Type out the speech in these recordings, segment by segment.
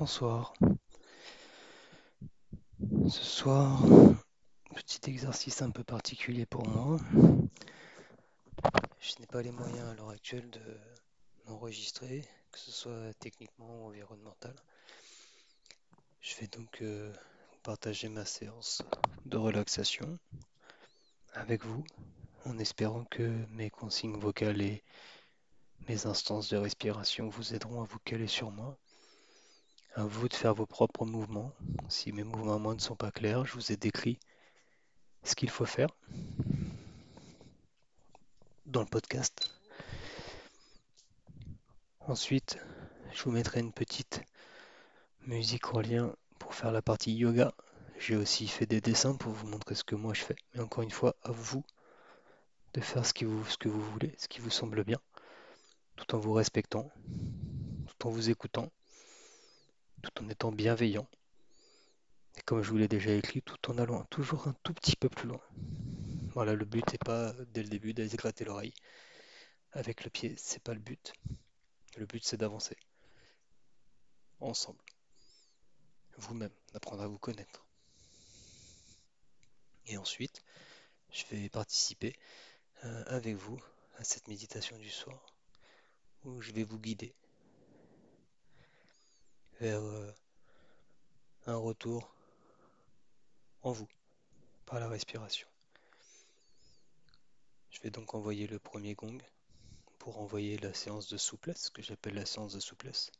Bonsoir. Ce soir, petit exercice un peu particulier pour moi. Je n'ai pas les moyens à l'heure actuelle de m'enregistrer, que ce soit techniquement ou environnemental. Je vais donc euh, partager ma séance de relaxation avec vous, en espérant que mes consignes vocales et mes instances de respiration vous aideront à vous caler sur moi à vous de faire vos propres mouvements. Si mes mouvements moi ne sont pas clairs, je vous ai décrit ce qu'il faut faire dans le podcast. Ensuite, je vous mettrai une petite musique en lien pour faire la partie yoga. J'ai aussi fait des dessins pour vous montrer ce que moi je fais. Mais encore une fois, à vous de faire ce que vous voulez, ce qui vous semble bien, tout en vous respectant, tout en vous écoutant tout en étant bienveillant. Et comme je vous l'ai déjà écrit, tout en allant toujours un tout petit peu plus loin. Voilà, le but n'est pas dès le début d'aller se gratter l'oreille avec le pied, c'est pas le but. Le but c'est d'avancer ensemble. Vous-même, d'apprendre à vous connaître. Et ensuite, je vais participer euh, avec vous à cette méditation du soir où je vais vous guider vers euh, un retour en vous par la respiration. Je vais donc envoyer le premier gong pour envoyer la séance de souplesse, que j'appelle la séance de souplesse.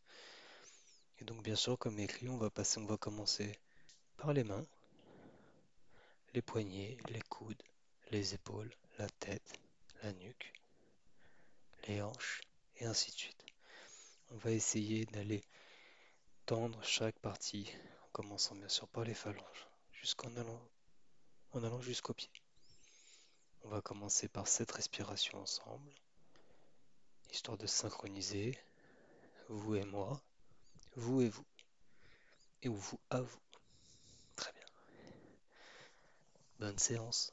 Et donc bien sûr, comme écrit, on va passer, on va commencer par les mains, les poignets, les coudes, les épaules, la tête, la nuque, les hanches, et ainsi de suite. On va essayer d'aller chaque partie, en commençant bien sûr par les phalanges, jusqu'en allant, en allant jusqu'aux pieds. On va commencer par cette respiration ensemble, histoire de synchroniser vous et moi, vous et vous, et vous à vous. Très bien. Bonne séance.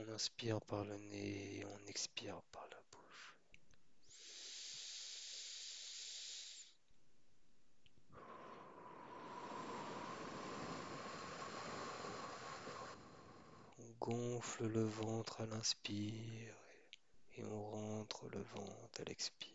On inspire par le nez et on expire par la bouche. On gonfle le ventre à l'inspire et on rentre le ventre à l'expire.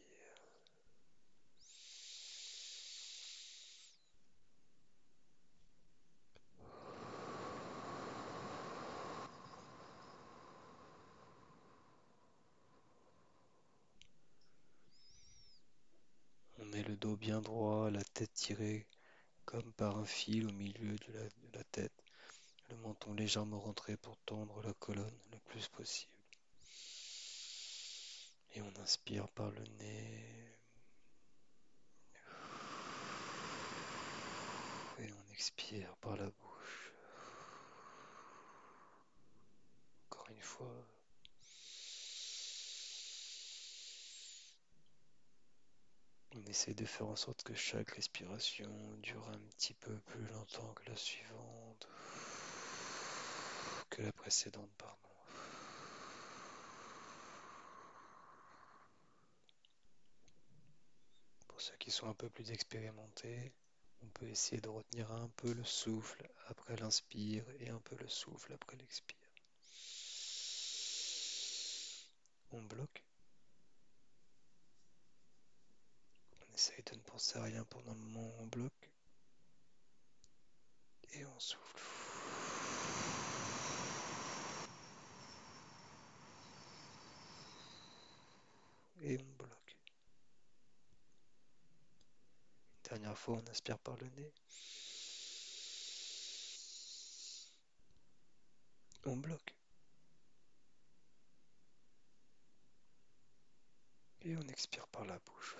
le bien droit, la tête tirée comme par un fil au milieu de la, tête, le menton légèrement rentré pour tendre la colonne le plus possible. Et on inspire par le nez. Et on expire par la bouche. Encore une fois. On essaie de faire en sorte que chaque respiration dure un petit peu plus longtemps que la suivante, que la précédente, pardon. Pour ceux qui sont un peu plus expérimentés, on peut essayer de retenir un peu le souffle après l'inspire et un peu le souffle après l'expire. On bloque. Essaye de ne penser à rien pendant le moment on bloque. Et on souffle. Et on bloque. dernière fois, on inspire par le nez. On bloque. Et on expire par la bouche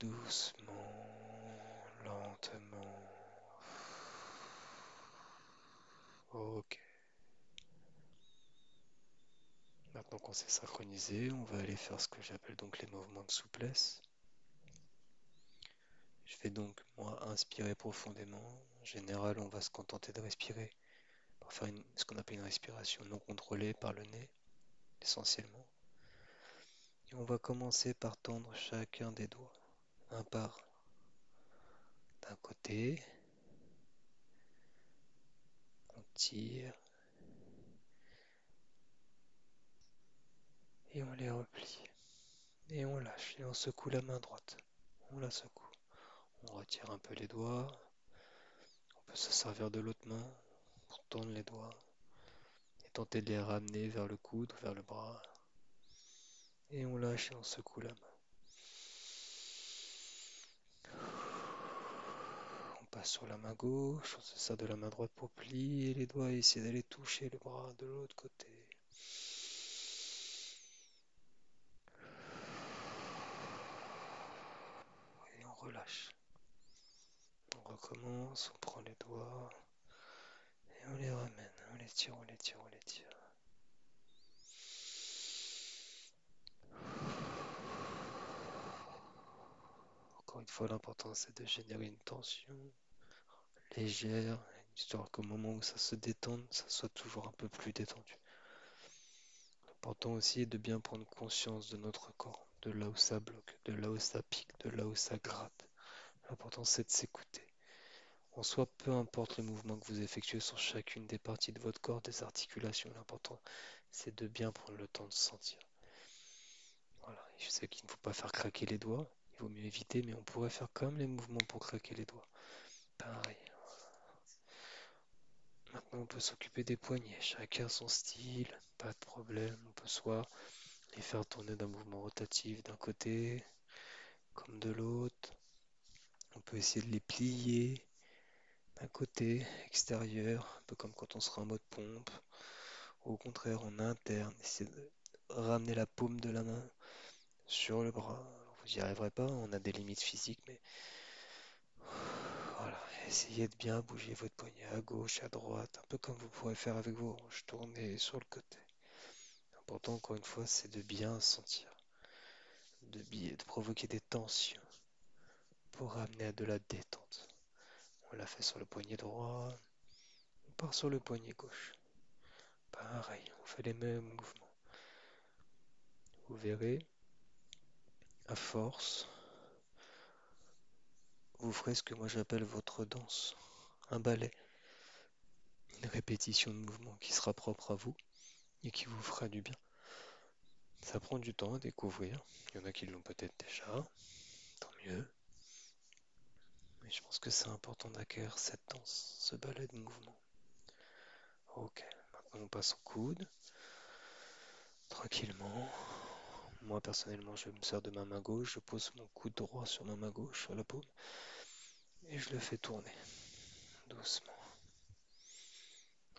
doucement, lentement. Ok. Maintenant qu'on s'est synchronisé, on va aller faire ce que j'appelle donc les mouvements de souplesse. Je vais donc, moi, inspirer profondément. En général, on va se contenter de respirer pour faire ce qu'on appelle une respiration non contrôlée par le nez, essentiellement. Et on va commencer par tendre chacun des doigts, un par d'un côté. On tire et on les replie. Et on lâche et on secoue la main droite. On la secoue. On retire un peu les doigts. On peut se servir de l'autre main pour tendre les doigts et tenter de les ramener vers le coude ou vers le bras. Et on lâche et on secoue la main. Sur la main gauche, on se sert de la main droite pour plier les doigts et essayer d'aller toucher le bras de l'autre côté. Et on relâche. On recommence, on prend les doigts et on les ramène. On les tire, on les tire, on les tire. Encore une fois, l'important c'est de générer une tension légère, histoire qu'au moment où ça se détende, ça soit toujours un peu plus détendu. L'important aussi est de bien prendre conscience de notre corps, de là où ça bloque, de là où ça pique, de là où ça gratte. L'important c'est de s'écouter. En soi, peu importe le mouvement que vous effectuez sur chacune des parties de votre corps, des articulations, l'important c'est de bien prendre le temps de sentir. Voilà, je sais qu'il ne faut pas faire craquer les doigts, il vaut mieux éviter, mais on pourrait faire même les mouvements pour craquer les doigts. Pareil. Maintenant, on peut s'occuper des poignets. Chacun son style, pas de problème. On peut soit les faire tourner d'un mouvement rotatif d'un côté, comme de l'autre. On peut essayer de les plier d'un côté, extérieur, un peu comme quand on sera en mode pompe. Au contraire, en interne, essayer de ramener la paume de la main sur le bras. Vous n'y arriverez pas, on a des limites physiques, mais essayez de bien bouger votre poignet à gauche, à droite, un peu comme vous pourrez faire avec vos hanches, tourner sur le côté. L'important, encore une fois, c'est de bien sentir, de, de provoquer des tensions pour ramener à de la détente. On l'a fait sur le poignet droit, on part sur le poignet gauche. Pareil, on fait les mêmes mouvements. Vous verrez, à force, vous ferez ce que moi j'appelle votre danse, un ballet, une répétition de mouvements qui sera propre à vous et qui vous fera du bien. Ça prend du temps à découvrir. Il y en a qui l'ont peut-être déjà, tant mieux. Mais je pense que c'est important d'acquérir cette danse, ce ballet de mouvement. Ok, maintenant on passe au coude. Tranquillement. Moi personnellement, je me sers de ma main gauche, je pose mon coude droit sur ma main gauche, sur la paume, et je le fais tourner doucement.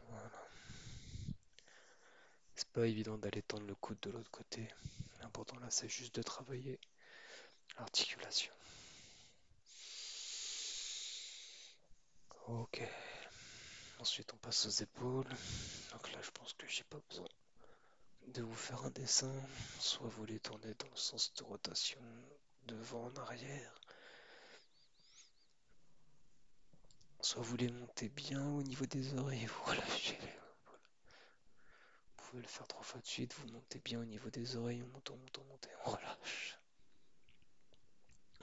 Voilà. C'est pas évident d'aller tendre le coude de l'autre côté. L'important là, c'est juste de travailler l'articulation. Ok. Ensuite, on passe aux épaules. Donc là, je pense que j'ai pas besoin de vous faire un dessin. Soit vous les tournez dans le sens de rotation, devant en arrière. Soit vous les montez bien au niveau des oreilles. Vous relâchez. Vous pouvez le faire trois fois de suite. Vous montez bien au niveau des oreilles. On monte, on monte, on monte on relâche.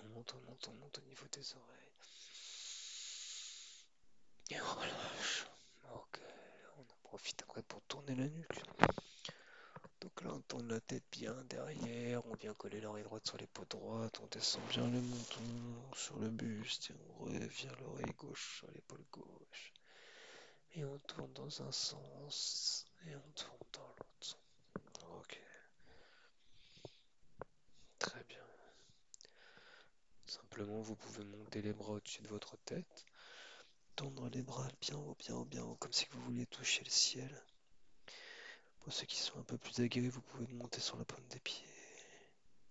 On monte, on monte, on monte au niveau des oreilles. Et on relâche. Ok. On en profite après pour tourner la nuque. Donc là, on tourne la tête bien derrière, on vient coller l'oreille droite sur l'épaule droite, on descend bien le menton sur le buste et on revient l'oreille gauche sur l'épaule gauche. Et on tourne dans un sens et on tourne dans l'autre. Ok. Très bien. Simplement, vous pouvez monter les bras au-dessus de votre tête, tendre les bras bien haut, bien haut, bien haut, comme si vous vouliez toucher le ciel. Pour ceux qui sont un peu plus aguerris, vous pouvez monter sur la pointe des pieds.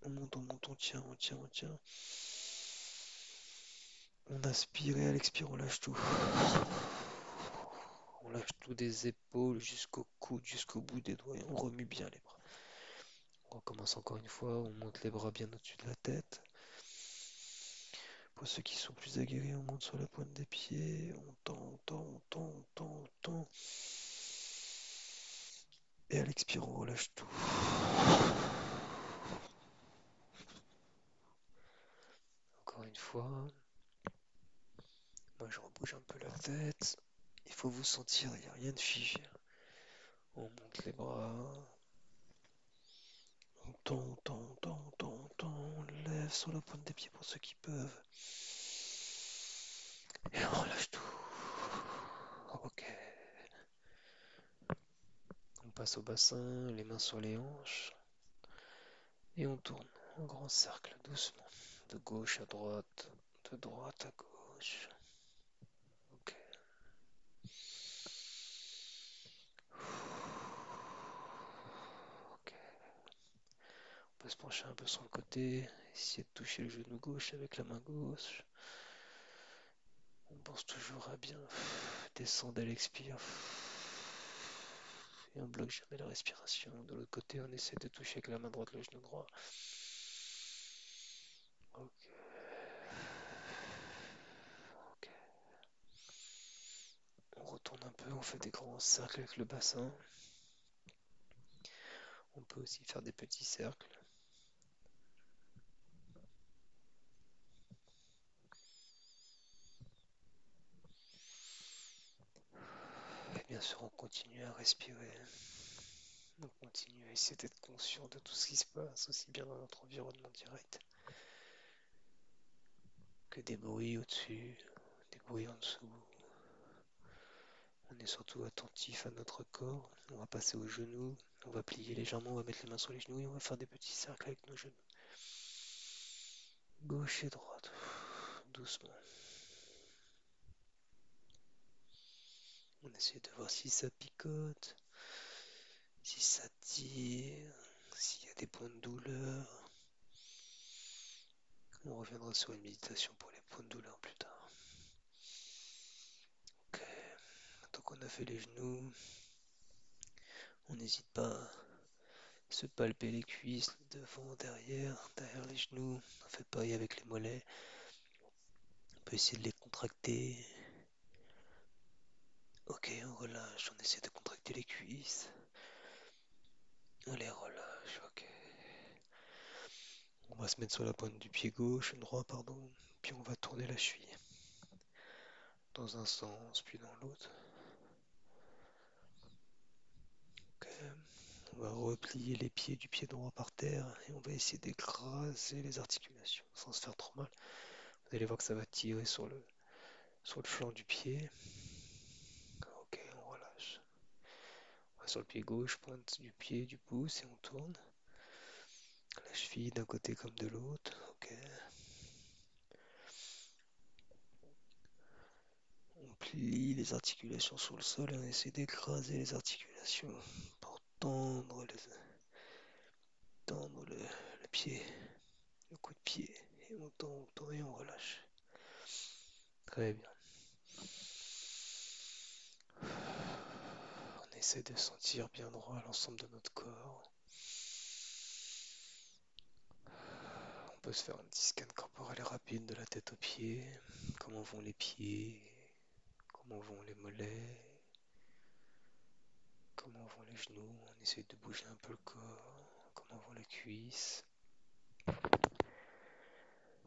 On monte, on monte, on tient, on tient, on tient. On aspire et à l'expire, on lâche tout. On lâche tout des épaules jusqu'au coude, jusqu'au bout des doigts on remue bien les bras. On recommence encore une fois, on monte les bras bien au-dessus de la tête. Pour ceux qui sont plus aguerris, on monte sur la pointe des pieds, on tend, on tend, on tend, on tend, on tend. Et à l'expire, on relâche tout. Encore une fois. Moi, je rebouge un peu la tête. Il faut vous sentir, il n'y a rien de figé. On monte les bras. On tend, on tend, on tend, tend, tend. On lève sur la pointe des pieds pour ceux qui peuvent. Et on relâche tout. Ok. Passe au bassin, les mains sur les hanches. Et on tourne en grand cercle, doucement. De gauche à droite, de droite à gauche. Ok. On peut se pencher un peu sur le côté, essayer de toucher le genou gauche avec la main gauche. On pense toujours à bien descendre à l'expire. On bloque jamais la respiration. De l'autre côté, on essaie de toucher avec la main droite le genou droit. Ok. Ok. On retourne un peu, on fait des grands cercles avec le bassin. On peut aussi faire des petits cercles. Bien sûr, on continue à respirer. On continue à essayer d'être conscient de tout ce qui se passe, aussi bien dans notre environnement direct que des bruits au-dessus, des bruits en dessous. On est surtout attentif à notre corps. On va passer aux genoux, on va plier légèrement, on va mettre les mains sur les genoux et on va faire des petits cercles avec nos genoux. Gauche et droite, doucement. On essaie de voir si ça picote, si ça tire, s'il y a des points de douleur. On reviendra sur une méditation pour les points de douleur plus tard. Ok, donc on a fait les genoux. On n'hésite pas à se palper les cuisses devant, derrière, derrière les genoux. On fait pareil avec les mollets. On peut essayer de les contracter. Ok, on relâche, on essaie de contracter les cuisses. On les relâche, ok. On va se mettre sur la pointe du pied gauche, droit, pardon, puis on va tourner la cheville. Dans un sens, puis dans l'autre. Ok. On va replier les pieds du pied droit par terre et on va essayer d'écraser les articulations sans se faire trop mal. Vous allez voir que ça va tirer sur le, sur le flanc du pied. Ok, on relâche. On va sur le pied gauche, pointe du pied, du pouce et on tourne. La cheville d'un côté comme de l'autre. Ok. On plie les articulations sur le sol et on essaie d'écraser les articulations pour tendre, les, tendre le, le pied, le coup de pied. Et on tend, on tend et on relâche. Très bien. Essaie de sentir bien droit l'ensemble de notre corps. On peut se faire un petit scan corporel rapide de la tête aux pieds. Comment vont les pieds? Comment vont les mollets? Comment vont les genoux? On essaie de bouger un peu le corps. Comment vont les cuisses?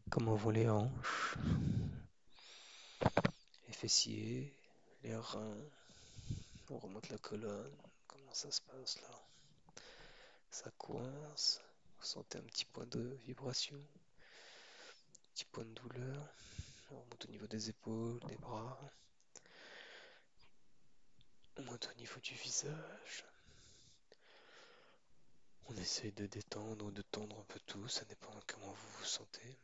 Comment vont les hanches? Les fessiers? Les reins? On remonte la colonne. Comment ça se passe là Ça coince. Vous sentez un petit point de vibration Petit point de douleur on remonte au niveau des épaules, des bras. On monte au niveau du visage. On essaye de détendre ou de tendre un peu tout, ça dépend de comment vous vous sentez.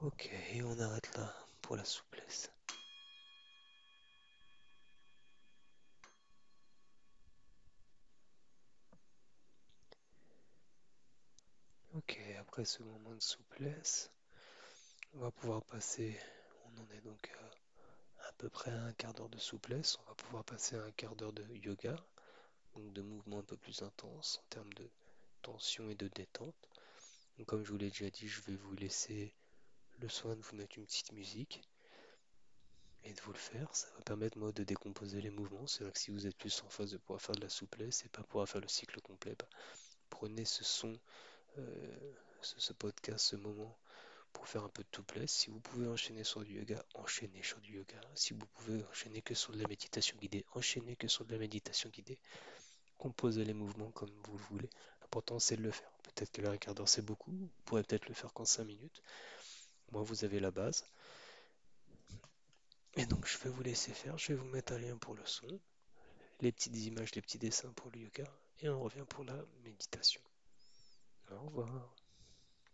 Ok, on arrête là pour la souplesse. Ok, après ce moment de souplesse, on va pouvoir passer, on en est donc à, à peu près à un quart d'heure de souplesse, on va pouvoir passer à un quart d'heure de yoga, donc de mouvements un peu plus intenses en termes de tension et de détente. Comme je vous l'ai déjà dit, je vais vous laisser le soin de vous mettre une petite musique et de vous le faire. Ça va permettre moi de décomposer les mouvements. C'est vrai que si vous êtes plus en phase de pouvoir faire de la souplesse et pas pouvoir faire le cycle complet, bah, prenez ce son, euh, ce, podcast, ce moment pour faire un peu de souplesse. Si vous pouvez enchaîner sur du yoga, enchaînez sur du yoga. Si vous pouvez enchaîner que sur de la méditation guidée, enchaînez que sur de la méditation guidée. Composez les mouvements comme vous le voulez. L'important c'est de le faire. Peut-être que le quart d'heure c'est beaucoup, vous pourrez peut-être le faire qu'en 5 minutes. Moi vous avez la base. Et donc je vais vous laisser faire, je vais vous mettre un lien pour le son, les petites images, les petits dessins pour le yoga, et on revient pour la méditation. Au revoir.